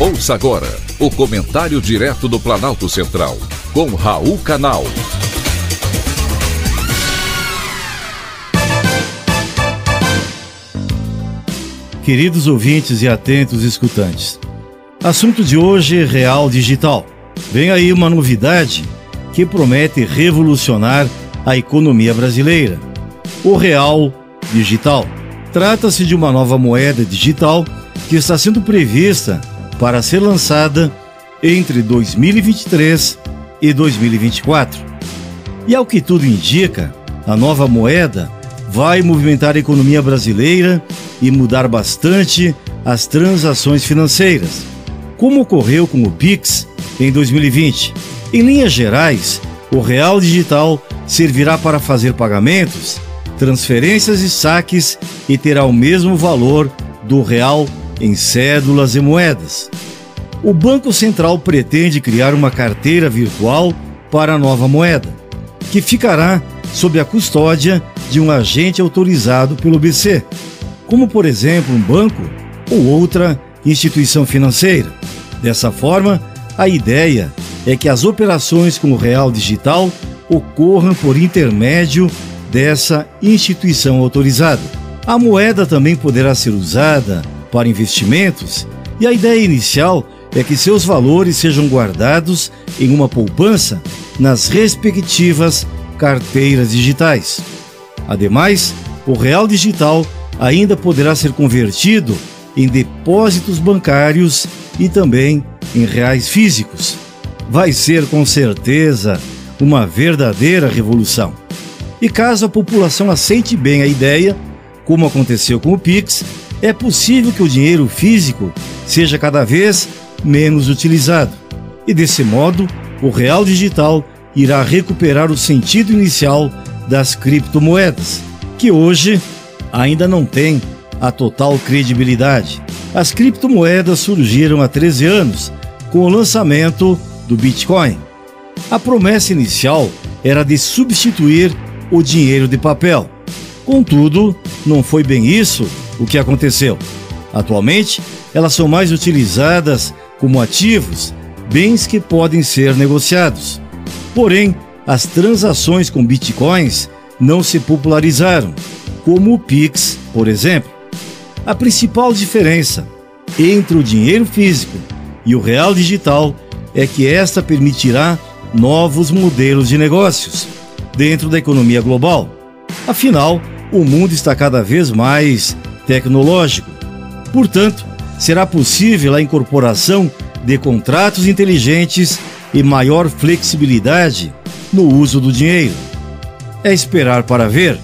Ouça agora o comentário direto do Planalto Central, com Raul Canal. Queridos ouvintes e atentos escutantes, assunto de hoje: Real Digital. Vem aí uma novidade que promete revolucionar a economia brasileira: o Real Digital. Trata-se de uma nova moeda digital que está sendo prevista para ser lançada entre 2023 e 2024. E ao que tudo indica, a nova moeda vai movimentar a economia brasileira e mudar bastante as transações financeiras, como ocorreu com o Pix em 2020. Em linhas gerais, o real digital servirá para fazer pagamentos, transferências e saques e terá o mesmo valor do real em cédulas e moedas. O Banco Central pretende criar uma carteira virtual para a nova moeda, que ficará sob a custódia de um agente autorizado pelo BC, como por exemplo um banco ou outra instituição financeira. Dessa forma, a ideia é que as operações com o real digital ocorram por intermédio dessa instituição autorizada. A moeda também poderá ser usada para investimentos e a ideia inicial é que seus valores sejam guardados em uma poupança nas respectivas carteiras digitais. Ademais, o real digital ainda poderá ser convertido em depósitos bancários e também em reais físicos. Vai ser com certeza uma verdadeira revolução. E caso a população aceite bem a ideia, como aconteceu com o Pix, é possível que o dinheiro físico seja cada vez menos utilizado. E desse modo, o real digital irá recuperar o sentido inicial das criptomoedas, que hoje ainda não tem a total credibilidade. As criptomoedas surgiram há 13 anos com o lançamento do Bitcoin. A promessa inicial era de substituir o dinheiro de papel. Contudo, não foi bem isso o que aconteceu. Atualmente, elas são mais utilizadas como ativos, bens que podem ser negociados. Porém, as transações com bitcoins não se popularizaram, como o Pix, por exemplo. A principal diferença entre o dinheiro físico e o real digital é que esta permitirá novos modelos de negócios dentro da economia global. Afinal, o mundo está cada vez mais tecnológico. Portanto, será possível a incorporação de contratos inteligentes e maior flexibilidade no uso do dinheiro. É esperar para ver.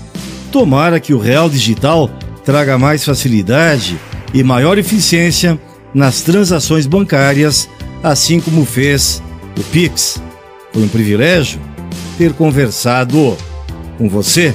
Tomara que o real digital traga mais facilidade e maior eficiência nas transações bancárias, assim como fez o Pix. Foi um privilégio ter conversado com você.